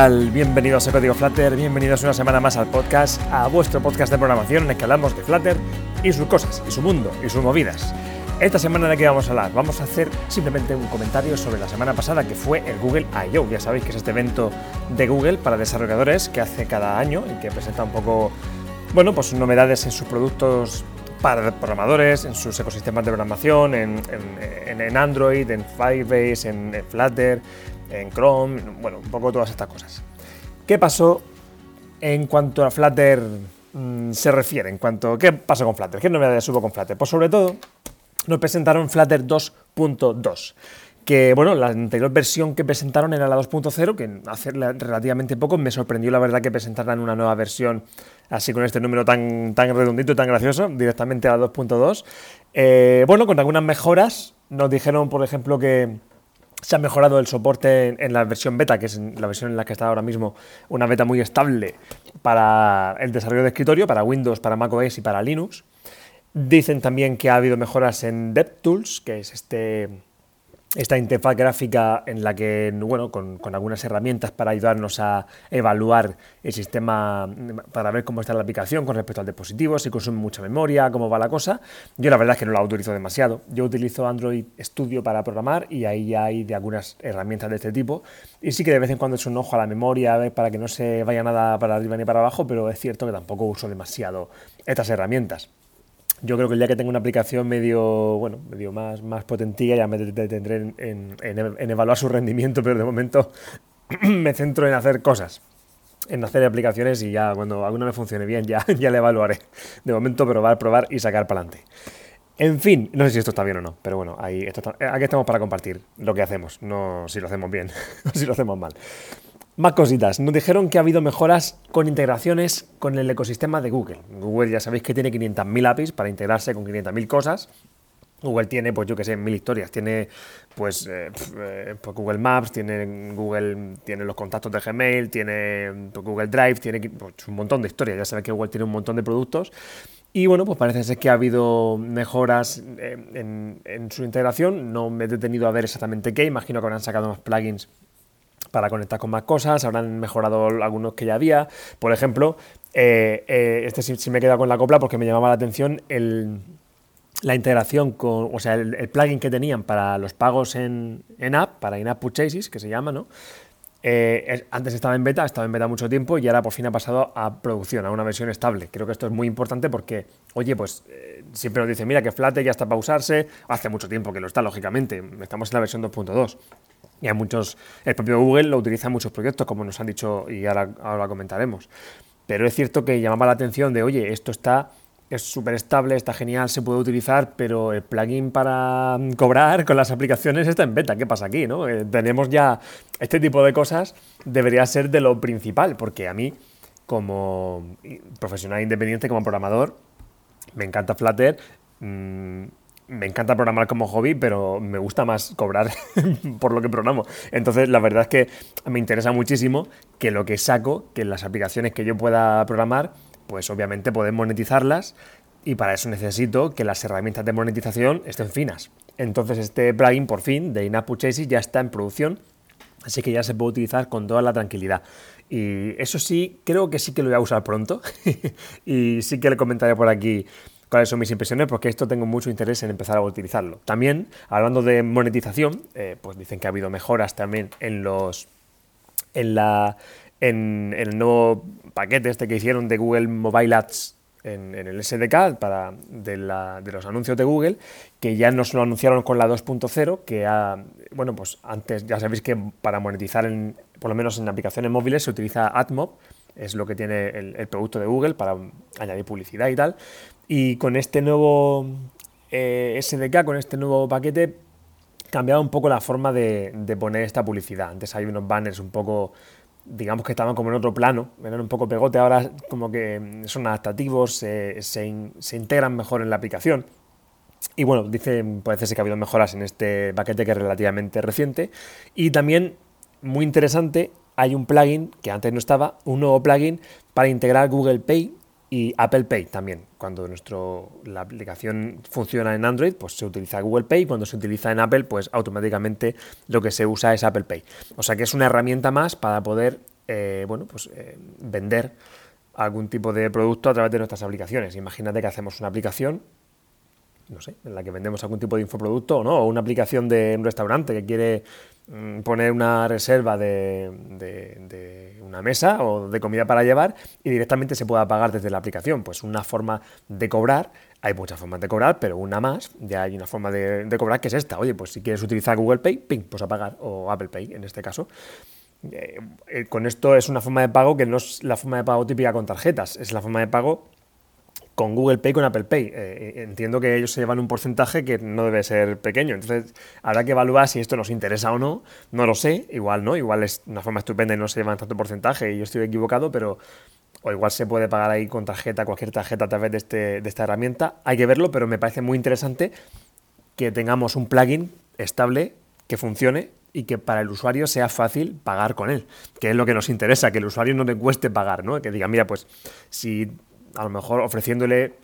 tal? Bienvenidos a Código Flutter, bienvenidos una semana más al podcast, a vuestro podcast de programación en el que hablamos de Flutter y sus cosas, y su mundo, y sus movidas. Esta semana de qué vamos a hablar? Vamos a hacer simplemente un comentario sobre la semana pasada que fue el Google I.O. Ya sabéis que es este evento de Google para desarrolladores que hace cada año y que presenta un poco, bueno, pues novedades en sus productos para programadores, en sus ecosistemas de programación, en, Android, en Firebase, en, en Flutter, en Chrome, bueno, un poco todas estas cosas. ¿Qué pasó en cuanto a Flutter mm, se refiere? En cuanto ¿qué pasó con Flutter? ¿Qué novedades hubo con Flutter? Pues sobre todo nos presentaron Flutter 2.2 que bueno, la anterior versión que presentaron era la 2.0, que hace relativamente poco me sorprendió la verdad que presentaran una nueva versión así con este número tan, tan redondito y tan gracioso, directamente a la 2.2. Eh, bueno, con algunas mejoras, nos dijeron por ejemplo que se ha mejorado el soporte en, la versión beta, que es la versión en la que está ahora mismo, una beta muy estable para el desarrollo de escritorio, para Windows, para macOS y para Linux. Dicen también que ha habido mejoras en DevTools, que es este esta interfaz gráfica en la que, bueno, con, algunas herramientas para ayudarnos a evaluar el sistema, para ver cómo está la aplicación con respecto al dispositivo, si consume mucha memoria, cómo va la cosa. Yo la verdad es que no la utilizo demasiado. Yo utilizo Android Studio para programar y ahí hay de algunas herramientas de este tipo. Y sí que de vez en cuando es un ojo a la memoria para que no se vaya nada para arriba ni para abajo, pero es cierto que tampoco uso demasiado estas herramientas. Yo creo que el día que tenga una aplicación medio, bueno, medio más, más potentilla ya me detendré en, evaluar su rendimiento, pero de momento me centro en hacer cosas, en hacer aplicaciones y ya cuando alguna me funcione bien ya, ya le evaluaré. De momento probar, probar y sacar para adelante. En fin, no sé si esto está bien o no, pero bueno, ahí aquí estamos para compartir lo que hacemos, no si lo hacemos bien o si lo hacemos mal. Más cositas. Nos dijeron que ha habido mejoras con integraciones con el ecosistema de Google. Google ya sabéis que tiene 500.000 APIs para integrarse con 500.000 cosas. Google tiene, pues yo que sé, mil historias. Tiene, pues, eh, eh, pues, Google Maps, tiene Google, tiene los contactos de Gmail, tiene pues, Google Drive, tiene pues, un montón de historias. Ya sabéis que Google tiene un montón de productos. Y bueno, pues parece ser que ha habido mejoras eh, en, en, su integración. No me he detenido a ver exactamente qué. Imagino que habrán sacado más plugins para conectar con más cosas, habrán mejorado algunos que ya había. Por ejemplo, eh, eh, este sí, me he quedado con la copla porque me llamaba la atención la integración con, o sea, el, plugin que tenían para los pagos en, app, para in-app purchases, que se llama, ¿no? Eh, antes estaba en beta, ha estado en beta mucho tiempo y ahora por fin ha pasado a producción, a una versión estable. Creo que esto es muy importante porque, oye, pues siempre nos dicen, mira que Flutter ya está para usarse, hace mucho tiempo que lo está, lógicamente, estamos en la versión 2.2. Y a muchos, el propio Google lo utiliza en muchos proyectos, como nos han dicho y ahora, ahora comentaremos. Pero es cierto que llamaba la atención de, oye, esto está es súper estable, está genial, se puede utilizar, pero el plugin para cobrar con las aplicaciones está en beta. ¿Qué pasa aquí? ¿no? Eh, tenemos ya este tipo de cosas, debería ser de lo principal, porque a mí, como profesional independiente, como programador, me encanta Flutter. Mm, me encanta programar como hobby, pero me gusta más cobrar por lo que programo. Entonces, la verdad es que me interesa muchísimo que lo que saco, que las aplicaciones que yo pueda programar, pues obviamente poder monetizarlas y para eso necesito que las herramientas de monetización estén finas. Entonces, este plugin por fin de In-App Purchases ya está en producción, así que ya se puede utilizar con toda la tranquilidad. Y eso sí, creo que sí que lo voy a usar pronto y sí que le comentaré por aquí cuáles son mis impresiones, porque esto tengo mucho interés en empezar a utilizarlo. También, hablando de monetización, eh, pues dicen que ha habido mejoras también en los. en la. en, el nuevo paquete este que hicieron de Google Mobile Ads en, el SDK para, de, los anuncios de Google, que ya nos lo anunciaron con la 2.0, que ha, bueno, pues antes ya sabéis que para monetizar, en, por lo menos en aplicaciones móviles, se utiliza AdMob, es lo que tiene el, producto de Google para añadir publicidad y tal. Y con este nuevo eh, SDK, con este nuevo paquete, cambiaba un poco la forma de, poner esta publicidad. Antes hay unos banners un poco, digamos que estaban como en otro plano, eran un poco pegote, ahora como que son adaptativos, se, se, integran mejor en la aplicación. Y bueno, dice, parece que ha habido mejoras en este paquete que es relativamente reciente. Y también, muy interesante, hay un plugin que antes no estaba, un nuevo plugin para integrar Google Pay y Apple Pay también. Cuando nuestro, la aplicación funciona en Android, pues se utiliza Google Pay. Cuando se utiliza en Apple, pues automáticamente lo que se usa es Apple Pay. O sea que es una herramienta más para poder eh, bueno, pues eh, vender algún tipo de producto a través de nuestras aplicaciones. Imagínate que hacemos una aplicación, no sé, en la que vendemos algún tipo de infoproducto o no, o una aplicación de un restaurante que quiere mm, poner una reserva de, de, una mesa o de comida para llevar y directamente se pueda pagar desde la aplicación. Pues una forma de cobrar, hay muchas formas de cobrar, pero una más, ya hay una forma de, cobrar que es esta. Oye, pues si quieres utilizar Google Pay, ping, pues a pagar, o Apple Pay en este caso. Eh, eh, con esto es una forma de pago que no es la forma de pago típica con tarjetas, es la forma de pago con Google Pay, con Apple Pay. Eh, entiendo que ellos se llevan un porcentaje que no debe ser pequeño. Entonces, habrá que evaluar si esto nos interesa o no. No lo sé, igual no, igual es una forma estupenda y no se llevan tanto porcentaje y yo estoy equivocado, pero o igual se puede pagar ahí con tarjeta, cualquier tarjeta a través de, este, de esta herramienta. Hay que verlo, pero me parece muy interesante que tengamos un plugin estable que funcione y que para el usuario sea fácil pagar con él, que es lo que nos interesa, que el usuario no le cueste pagar, ¿no? Que diga, mira, pues si a lo mejor ofreciéndole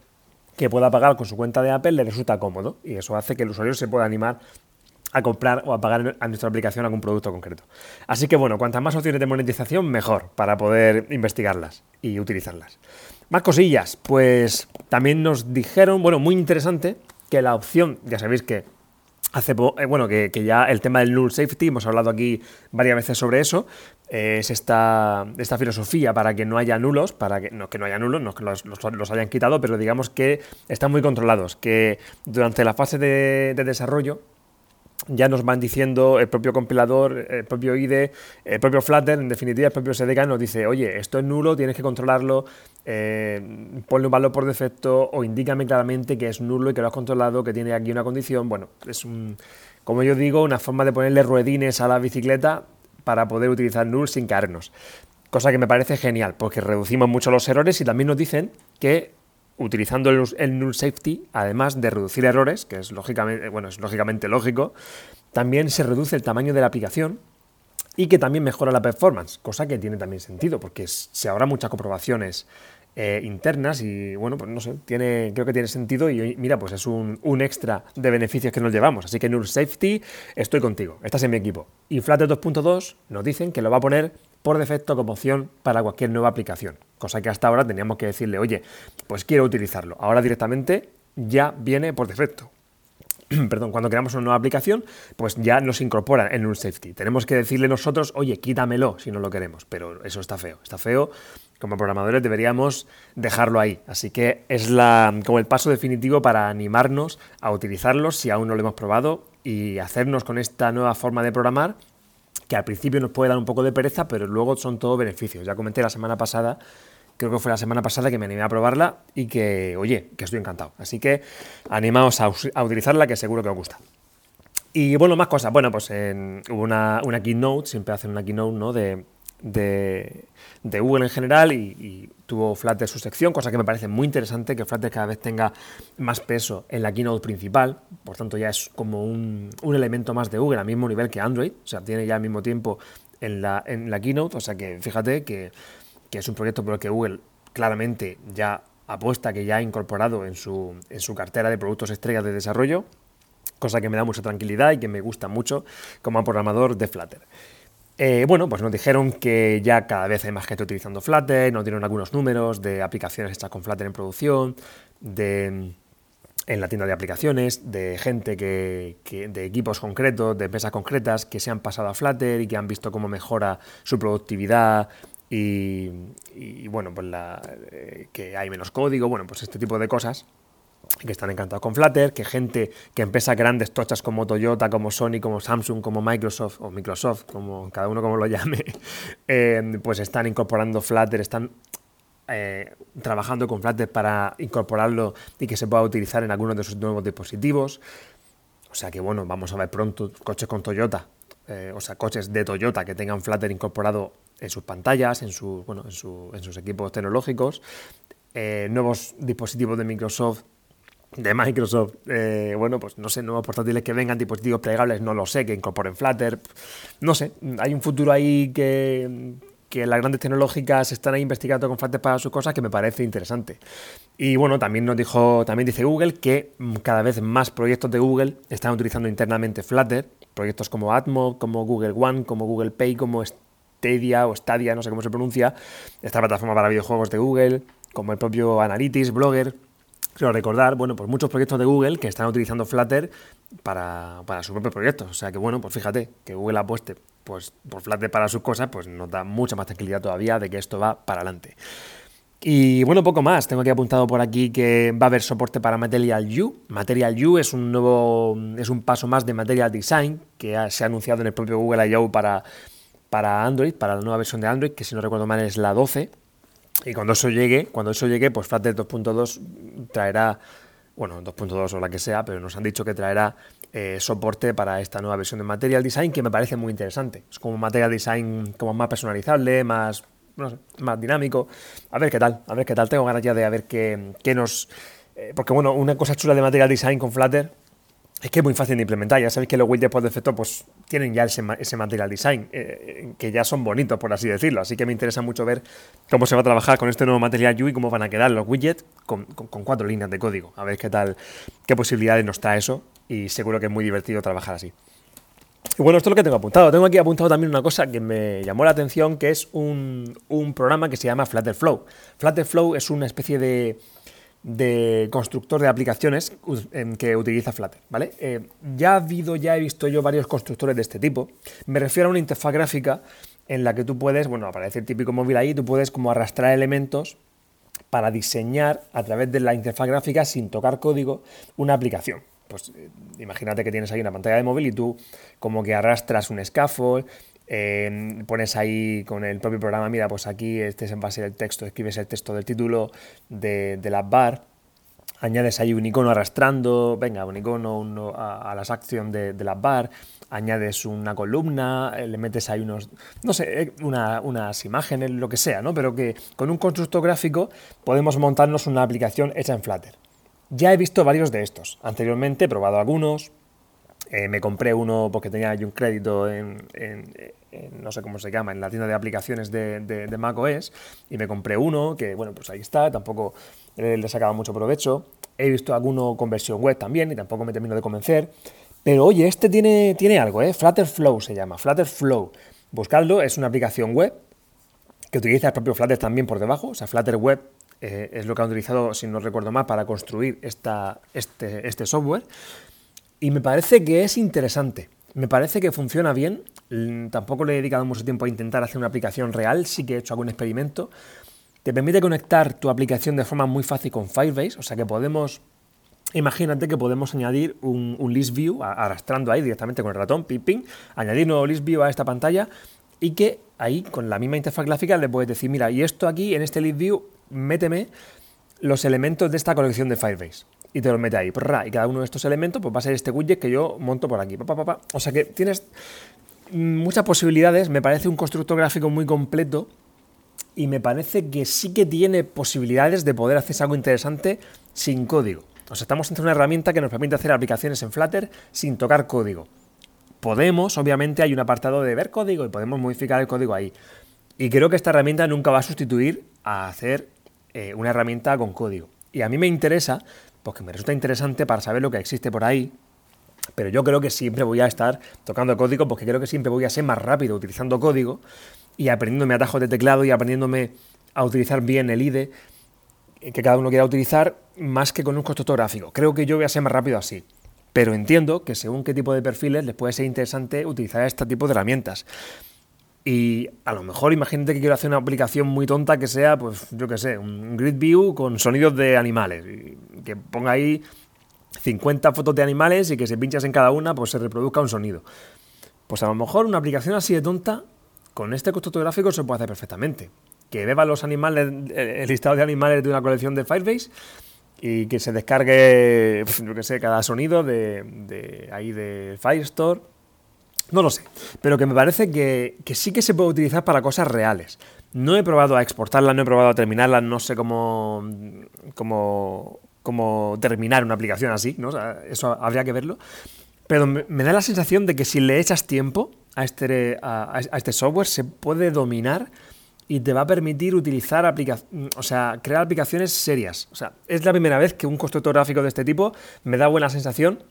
que pueda pagar con su cuenta de Apple le resulta cómodo y eso hace que el usuario se pueda animar a comprar o a pagar a nuestra aplicación algún producto concreto. Así que bueno, cuantas más opciones de monetización, mejor para poder investigarlas y utilizarlas. Más cosillas, pues también nos dijeron, bueno, muy interesante, que la opción, ya sabéis que Hace eh, bueno, que, ya el tema del null safety, hemos hablado aquí varias veces sobre eso, es esta, esta filosofía para que no haya nulos, para que no, que no haya nulos, no que los, los, hayan quitado, pero digamos que están muy controlados, que durante la fase de desarrollo ya nos van diciendo el propio compilador, el propio IDE, el propio Flutter, en definitiva el propio SDK nos dice, oye, esto es nulo, tienes que controlarlo, eh, ponle un valor por defecto o indícame claramente que es nulo y que lo has controlado, que tiene aquí una condición. Bueno, es un, como yo digo, una forma de ponerle ruedines a la bicicleta para poder utilizar null sin caernos. Cosa que me parece genial, porque reducimos mucho los errores y también nos dicen que utilizando el, null safety, además de reducir errores, que es lógicamente, bueno, es lógicamente lógico, también se reduce el tamaño de la aplicación y que también mejora la performance, cosa que tiene también sentido, porque se habrá muchas comprobaciones eh, internas y bueno, pues no sé, tiene, creo que tiene sentido y mira, pues es un, un, extra de beneficios que nos llevamos. Así que Null Safety, estoy contigo, estás en mi equipo. Y Flutter 2.2 nos dicen que lo va a poner por defecto como opción para cualquier nueva aplicación. Cosa que hasta ahora teníamos que decirle, oye, pues quiero utilizarlo. Ahora directamente ya viene por defecto. Perdón, cuando creamos una nueva aplicación, pues ya nos incorpora en un safety. Tenemos que decirle nosotros, oye, quítamelo si no lo queremos. Pero eso está feo. Está feo. Como programadores deberíamos dejarlo ahí. Así que es como el paso definitivo para animarnos a utilizarlo si aún no lo hemos probado y hacernos con esta nueva forma de programar que al principio nos puede dar un poco de pereza, pero luego son todos beneficios. Ya comenté la semana pasada, creo que fue la semana pasada que me animé a probarla y que, oye, que estoy encantado. Así que animaos a, utilizarla, que seguro que os gusta. Y bueno, más cosas. Bueno, pues hubo una, una keynote, siempre hacen una keynote, ¿no? De, de, Google en general y, tuvo Flutter su sección, cosa que me parece muy interesante, que Flutter cada vez tenga más peso en la keynote principal, por tanto ya es como un, elemento más de Google al mismo nivel que Android, o sea, tiene ya al mismo tiempo en la, en la keynote, o sea que fíjate que, es un proyecto por el que Google claramente ya apuesta, que ya ha incorporado en su, en su cartera de productos estrellas de desarrollo, cosa que me da mucha tranquilidad y que me gusta mucho como programador de Flutter. Eh, bueno, pues nos dijeron que ya cada vez hay más gente utilizando Flutter, nos dieron algunos números de aplicaciones hechas con Flutter en producción, de, en la tienda de aplicaciones, de gente que, de equipos concretos, de empresas concretas que se han pasado a Flutter y que han visto cómo mejora su productividad y, bueno, pues la, eh, que hay menos código, bueno, pues este tipo de cosas que están encantados con Flutter, que gente, que empresas grandes, tochas como Toyota, como Sony, como Samsung, como Microsoft, o Microsoft, como cada uno como lo llame, eh, pues están incorporando Flutter, están eh, trabajando con Flutter para incorporarlo y que se pueda utilizar en algunos de sus nuevos dispositivos. O sea que bueno, vamos a ver pronto coches con Toyota, eh, o sea, coches de Toyota que tengan Flutter incorporado en sus pantallas, en, bueno, en sus equipos tecnológicos, nuevos dispositivos de Microsoft de Microsoft, eh, bueno, pues no sé, nuevos portátiles que vengan, dispositivos plegables, no lo sé, que incorporen Flutter, no sé, hay un futuro ahí que, que las grandes tecnológicas están investigando con Flutter para sus cosas que me parece interesante. Y bueno, también nos dijo, también dice Google que cada vez más proyectos de Google están utilizando internamente Flutter, proyectos como Atmo, como Google One, como Google Pay, como Stadia o Stadia, no sé cómo se pronuncia, esta plataforma para videojuegos de Google, como el propio Analytics, Blogger. Quiero recordar, bueno, pues muchos proyectos de Google que están utilizando Flutter para, para sus propios proyectos. O sea que, bueno, pues fíjate, que Google apueste pues, por Flutter para sus cosas, pues nos da mucha más tranquilidad todavía de que esto va para adelante. Y bueno, poco más. Tengo aquí apuntado por aquí que va a haber soporte para Material U. Material U es un nuevo, es un paso más de Material Design que se ha anunciado en el propio Google I.O. para, para Android, para la nueva versión de Android, que si no recuerdo mal es la 12. Y cuando eso llegue, cuando eso llegue, pues Flutter 2.2 traerá, bueno, 2.2 o la que sea, pero nos han dicho que traerá eh, soporte para esta nueva versión de Material Design que me parece muy interesante. Es como Material Design como más personalizable, más más dinámico. A ver qué tal, a ver qué tal. Tengo ganas ya de a ver qué, nos... Eh, porque bueno, una cosa chula de Material Design con Flutter es que es muy fácil de implementar. Ya sabéis que los widgets por defecto pues tienen ya ese, Material Design, eh, que ya son bonitos, por así decirlo. Así que me interesa mucho ver cómo se va a trabajar con este nuevo Material UI cómo van a quedar los widgets con, cuatro líneas de código. A ver qué tal, qué posibilidades nos trae eso. Y seguro que es muy divertido trabajar así. Y bueno, esto es lo que tengo apuntado. Tengo aquí apuntado también una cosa que me llamó la atención, que es un, programa que se llama Flutterflow. Flutterflow es una especie de, de constructor de aplicaciones que utiliza Flutter, ¿vale? Eh, ya ha habido, ya he visto yo varios constructores de este tipo. Me refiero a una interfaz gráfica en la que tú puedes, bueno, aparece el típico móvil ahí, tú puedes como arrastrar elementos para diseñar a través de la interfaz gráfica sin tocar código una aplicación pues eh, imagínate que tienes ahí una pantalla de móvil y tú como que arrastras un scaffold, eh, pones ahí con el propio programa, mira, pues aquí este es en base del texto, escribes el texto del título de, la bar, añades ahí un icono arrastrando, venga, un icono a, las acciones de, la bar, añades una columna, eh, le metes ahí unos, no sé, unas imágenes, lo que sea, ¿no? Pero que con un constructo gráfico podemos montarnos una aplicación hecha en Flutter. Ya he visto varios de estos. Anteriormente he probado algunos. Eh, me compré uno porque tenía un crédito en, no sé cómo se llama, en la tienda de aplicaciones de, de, macOS. Y me compré uno que, bueno, pues ahí está. Tampoco le sacaba mucho provecho. He visto alguno con versión web también y tampoco me termino de convencer. Pero oye, este tiene, tiene algo, ¿eh? Flow se llama, Flow. Buscadlo, es una aplicación web que utiliza el propio Flutter también por debajo, o sea, Flutter Web eh, es lo que han utilizado, si no recuerdo mal, para construir esta, este, este software. Y me parece que es interesante. Me parece que funciona bien. Mm, tampoco le he dedicado mucho tiempo a intentar hacer una aplicación real, sí que he hecho algún experimento. Te permite conectar tu aplicación de forma muy fácil con Firebase, o sea que podemos, imagínate que podemos añadir un, list view arrastrando ahí directamente con el ratón, ping, ping, añadir un nuevo list view a esta pantalla y que ahí con la misma interfaz gráfica le puedes decir, mira, y esto aquí en este list view méteme los elementos de esta colección de Firebase. Y te los mete ahí. Y cada uno de estos elementos pues, va a ser este widget que yo monto por aquí. O sea que tienes muchas posibilidades. Me parece un constructor gráfico muy completo. Y me parece que sí que tiene posibilidades de poder hacer algo interesante sin código. O sea, estamos ante una herramienta que nos permite hacer aplicaciones en Flutter sin tocar código. Podemos, obviamente, hay un apartado de ver código y podemos modificar el código ahí. Y creo que esta herramienta nunca va a sustituir a hacer eh, una herramienta con código. Y a mí me interesa, porque me resulta interesante para saber lo que existe por ahí, pero yo creo que siempre voy a estar tocando código porque creo que siempre voy a ser más rápido utilizando código y aprendiéndome atajos de teclado y aprendiéndome a utilizar bien el IDE que cada uno quiera utilizar más que con un constructor gráfico. Creo que yo voy a ser más rápido así. Pero entiendo que según qué tipo de perfiles les puede ser interesante utilizar este tipo de herramientas. Y a lo mejor imagínate que quiero hacer una aplicación muy tonta que sea, pues yo qué sé, un grid view con sonidos de animales. Que ponga ahí 50 fotos de animales y que si pinchas en cada una, pues se reproduzca un sonido. Pues a lo mejor una aplicación así de tonta, con este constructor gráfico se puede hacer perfectamente. Que beba los animales, el listado de animales de una colección de Firebase y que se descargue, pues, yo qué sé, cada sonido de, de ahí de Firestore no lo sé, pero que me parece que, sí que se puede utilizar para cosas reales. No he probado a exportarla, no he probado a terminarla, no sé cómo, cómo, cómo terminar una aplicación así, ¿no? eso habría que verlo. Pero me, da la sensación de que si le echas tiempo a este, a, este software, se puede dominar y te va a permitir utilizar aplicaciones, o sea, crear aplicaciones serias. O sea, es la primera vez que un constructor gráfico de este tipo me da buena sensación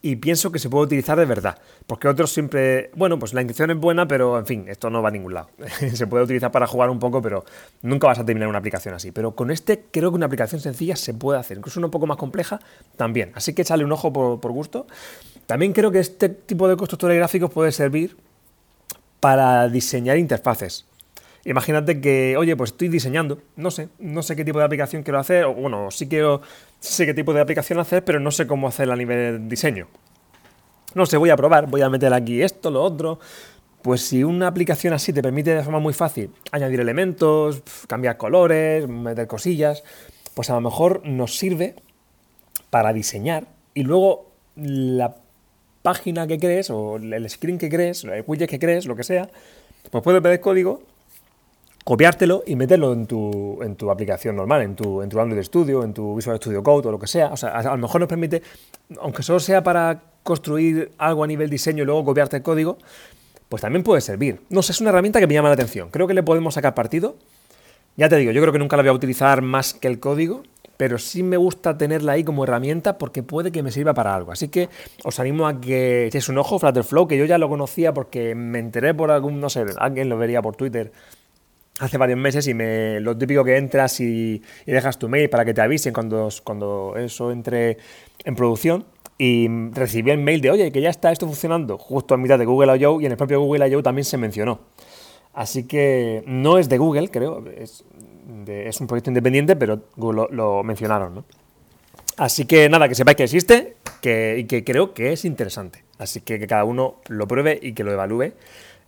y pienso que se puede utilizar de verdad. Porque otros siempre, bueno, pues la intención es buena, pero en fin, esto no va a ningún lado. se puede utilizar para jugar un poco, pero nunca vas a terminar una aplicación así. Pero con este creo que una aplicación sencilla se puede hacer, incluso una un poco más compleja también. Así que échale un ojo por, por gusto. También creo que este tipo de constructores gráficos puede servir para diseñar interfaces. Imagínate que, oye, pues estoy diseñando, no sé, no sé qué tipo de aplicación quiero hacer, o bueno, sí quiero, sé qué tipo de aplicación hacer, pero no sé cómo hacerla a nivel de diseño. No sé, voy a probar, voy a meter aquí esto, lo otro. Pues si una aplicación así te permite de forma muy fácil añadir elementos, cambiar colores, meter cosillas, pues a lo mejor nos sirve para diseñar y luego la página que crees o el screen que crees, el widget que crees, lo que sea, pues puedes el código copiártelo y meterlo en tu, en tu aplicación normal, en tu, en tu Android Studio, en tu Visual Studio Code o lo que sea. O sea, a, lo mejor nos permite, aunque solo sea para construir algo a nivel diseño y luego copiarte el código, pues también puede servir. No sé, es una herramienta que me llama la atención. Creo que le podemos sacar partido. Ya te digo, yo creo que nunca la voy a utilizar más que el código, pero sí me gusta tenerla ahí como herramienta porque puede que me sirva para algo. Así que os animo a que echéis un ojo, Flutterflow, que yo ya lo conocía porque me enteré por algún, no sé, alguien lo vería por Twitter hace varios meses y me, lo típico que entras y, dejas tu mail para que te avisen cuando, cuando eso entre en producción. Y recibí el mail de, oye, que ya está esto funcionando, justo a mitad de Google I.O. y en el propio Google I.O. también se mencionó. Así que no es de Google, creo, es, es un proyecto independiente, pero Google lo, mencionaron, ¿no? Así que nada, que sepáis que existe que, y que creo que es interesante. Así que que cada uno lo pruebe y que lo evalúe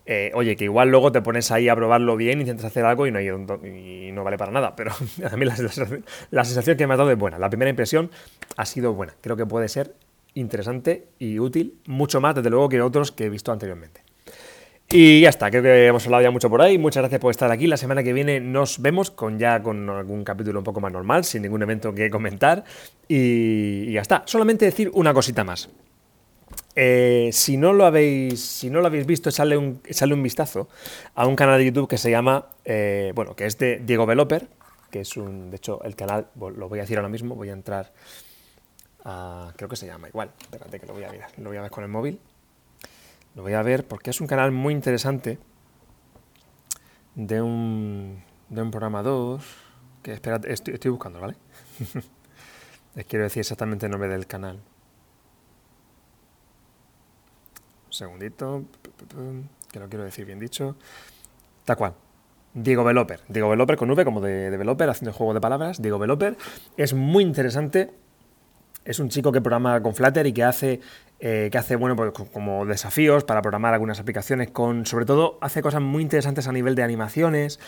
eh, oye, que igual luego te pones ahí a probarlo bien, intentas hacer algo y no, y no vale para nada, pero a mí la, sensación que me ha dado es buena. La primera impresión ha sido buena. Creo que puede ser interesante y útil, mucho más, desde luego, que otros que he visto anteriormente. Y ya está, creo que hemos hablado ya mucho por ahí. Muchas gracias por estar aquí. La semana que viene nos vemos con ya con algún capítulo un poco más normal, sin ningún evento que comentar. y ya está. Solamente decir una cosita más. Eh, si, no lo habéis, si no lo habéis visto, echarle un, un vistazo a un canal de YouTube que se llama, eh, bueno, que es de Diego Veloper, que es un, de hecho, el canal, lo voy a decir ahora mismo, voy a entrar a, creo que se llama igual, espérate que lo voy a ver, lo voy a ver con el móvil, lo voy a ver porque es un canal muy interesante de un, de un programador, que espérate, estoy, estoy buscando, ¿vale? Les quiero decir exactamente el nombre del canal. Segundito, que lo quiero decir bien dicho. Tal cual. Diego Veloper. Diego Veloper con V como de developer, haciendo juego de palabras. Diego Veloper. Es muy interesante. Es un chico que programa con Flutter y que hace, eh, que hace bueno, pues, como desafíos para programar algunas aplicaciones con, sobre todo, hace cosas muy interesantes a nivel de animaciones,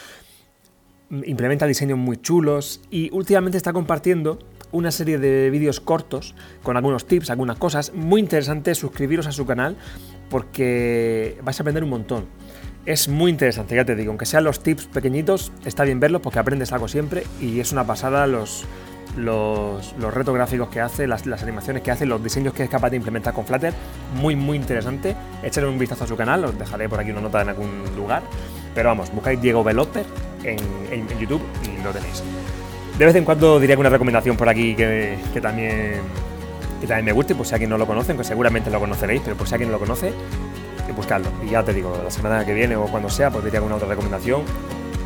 implementa diseños muy chulos y últimamente está compartiendo una serie de vídeos cortos con algunos tips, algunas cosas muy interesantes. Suscribiros a su canal porque vais a aprender un montón. Es muy interesante, ya te digo, aunque sean los tips pequeñitos, está bien verlos porque aprendes algo siempre y es una pasada los, los, los retos gráficos que hace, las, animaciones que hace, los diseños que es capaz de implementar con Flutter. Muy, muy interesante. Echarle un vistazo a su canal, os dejaré por aquí una nota en algún lugar. Pero vamos, buscáis Diego Veloper en, en YouTube y lo tenéis. De vez en cuando diría que una recomendación por aquí que, también, que también me guste, pues si alguien no lo conoce, que seguramente lo conoceréis, pero por si alguien no lo conoce, buscarlo. Y ya te digo, la semana que viene o cuando sea, pues diría una otra recomendación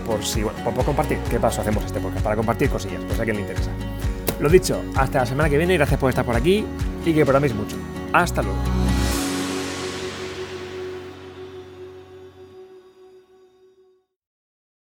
por si, bueno, por, compartir. ¿Qué paso hacemos este podcast? Para compartir cosillas, pues a quien le interesa. Lo dicho, hasta la semana que viene, gracias por estar por aquí y que programéis mucho. Hasta luego.